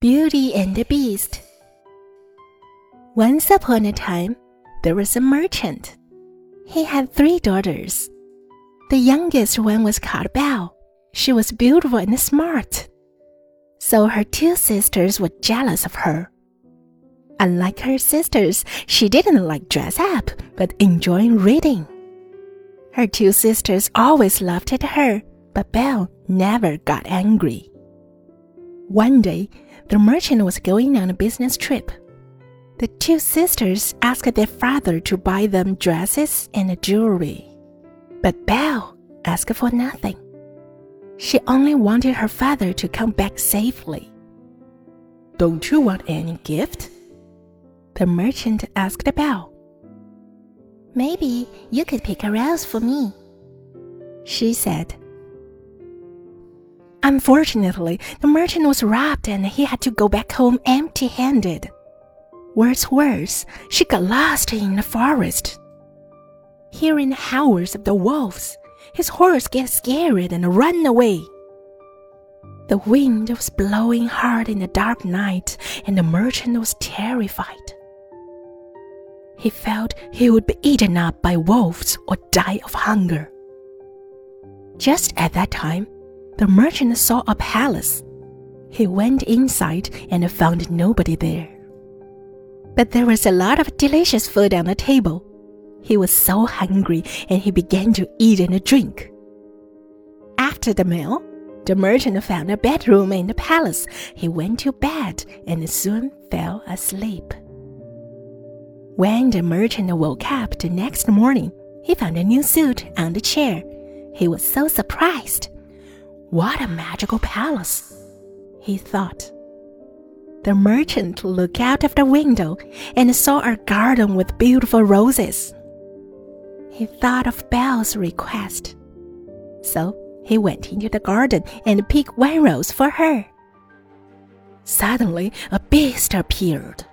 Beauty and the Beast. Once upon a time, there was a merchant. He had three daughters. The youngest one was called Belle. She was beautiful and smart. So her two sisters were jealous of her. Unlike her sisters, she didn't like dress up, but enjoying reading. Her two sisters always laughed at her, but Belle never got angry. One day, the merchant was going on a business trip. The two sisters asked their father to buy them dresses and jewelry. But Belle asked for nothing. She only wanted her father to come back safely. Don't you want any gift? The merchant asked Belle. Maybe you could pick a rose for me, she said. Unfortunately, the merchant was robbed and he had to go back home empty handed. Worse, worse, she got lost in the forest. Hearing the howls of the wolves, his horse gets scared and ran away. The wind was blowing hard in the dark night, and the merchant was terrified. He felt he would be eaten up by wolves or die of hunger. Just at that time, the merchant saw a palace. He went inside and found nobody there. But there was a lot of delicious food on the table. He was so hungry and he began to eat and drink. After the meal, the merchant found a bedroom in the palace. He went to bed and soon fell asleep. When the merchant woke up the next morning, he found a new suit on the chair. He was so surprised. What a magical palace! He thought. The merchant looked out of the window and saw a garden with beautiful roses. He thought of Belle's request. So he went into the garden and picked one rose for her. Suddenly, a beast appeared.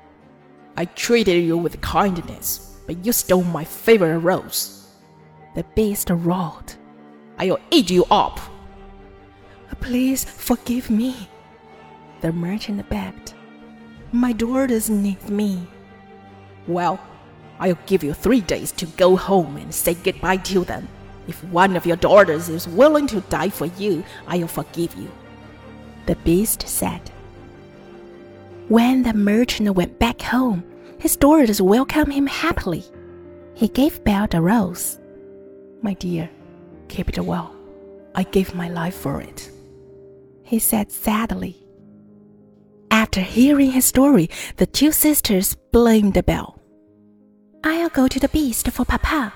I treated you with kindness, but you stole my favorite rose. The beast roared. I'll eat you up. Please forgive me. The merchant begged. My daughters need me. Well, I'll give you three days to go home and say goodbye to them. If one of your daughters is willing to die for you, I'll forgive you. The beast said. When the merchant went back home, his daughters welcomed him happily. He gave Belle the rose. My dear, keep it well. I gave my life for it he said sadly. After hearing his story, the two sisters blamed Belle. I'll go to the beast for Papa,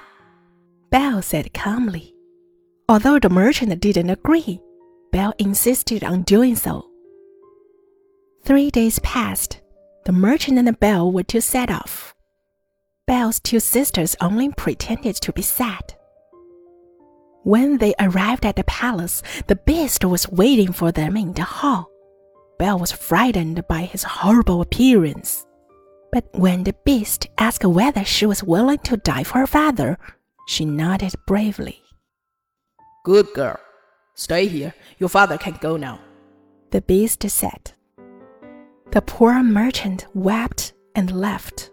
Belle said calmly. Although the merchant didn't agree, Belle insisted on doing so. Three days passed. The merchant and the Belle were to set off. Belle's two sisters only pretended to be sad. When they arrived at the palace, the beast was waiting for them in the hall. Belle was frightened by his horrible appearance. But when the beast asked whether she was willing to die for her father, she nodded bravely. Good girl. Stay here. Your father can go now. The beast said. The poor merchant wept and left.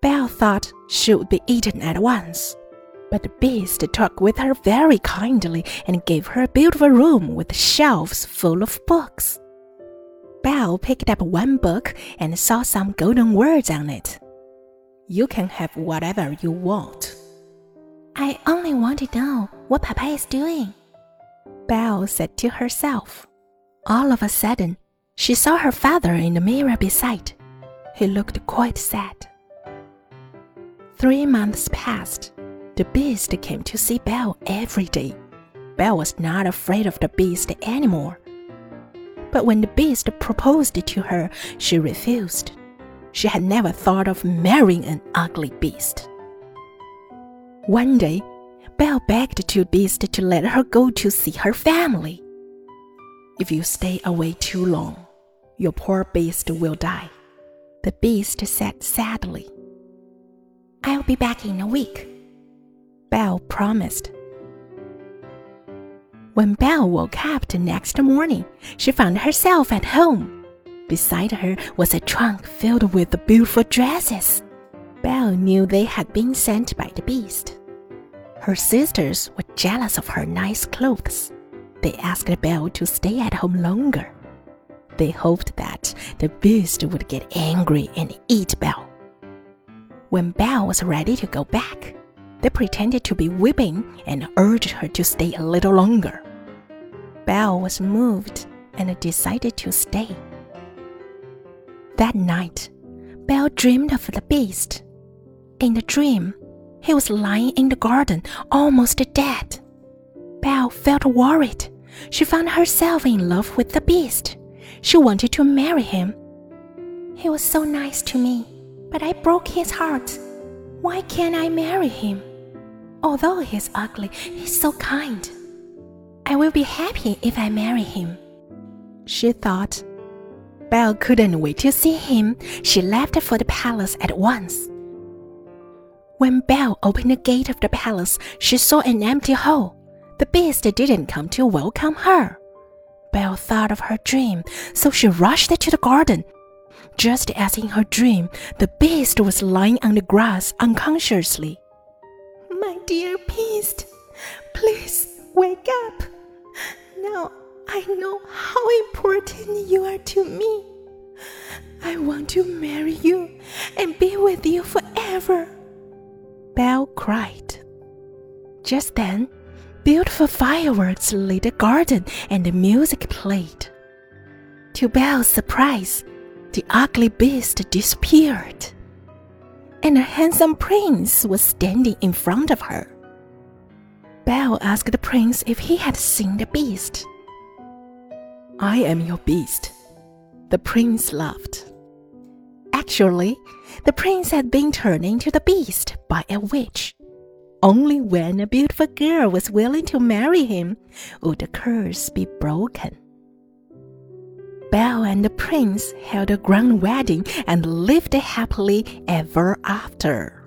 Belle thought she would be eaten at once. But the beast talked with her very kindly and gave her a beautiful room with shelves full of books. Belle picked up one book and saw some golden words on it. You can have whatever you want. I only want to know what Papa is doing, Belle said to herself. All of a sudden, she saw her father in the mirror beside. He looked quite sad. Three months passed. The beast came to see Belle every day. Belle was not afraid of the beast anymore. But when the beast proposed to her, she refused. She had never thought of marrying an ugly beast. One day, Belle begged the beast to let her go to see her family. If you stay away too long, your poor beast will die, the beast said sadly. I'll be back in a week, Belle promised. When Belle woke up the next morning, she found herself at home. Beside her was a trunk filled with beautiful dresses. Belle knew they had been sent by the beast. Her sisters were jealous of her nice clothes. They asked Belle to stay at home longer. They hoped that the beast would get angry and eat Belle. When Belle was ready to go back, they pretended to be weeping and urged her to stay a little longer. Belle was moved and decided to stay. That night, Belle dreamed of the beast. In the dream, he was lying in the garden, almost dead. Belle felt worried. She found herself in love with the beast. She wanted to marry him. He was so nice to me, but I broke his heart. Why can't I marry him? Although he's ugly, he's so kind. I will be happy if I marry him. She thought. Belle couldn't wait to see him. She left for the palace at once. When Belle opened the gate of the palace, she saw an empty hole. The beast didn't come to welcome her. Belle thought of her dream, so she rushed to the garden. Just as in her dream, the beast was lying on the grass unconsciously. I know how important you are to me. I want to marry you and be with you forever. Belle cried. Just then, beautiful fireworks lit the garden and the music played. To Belle's surprise, the ugly beast disappeared, and a handsome prince was standing in front of her. Belle asked the prince if he had seen the beast. I am your beast. The prince laughed. Actually, the prince had been turned into the beast by a witch. Only when a beautiful girl was willing to marry him would the curse be broken. Belle and the prince held a grand wedding and lived happily ever after.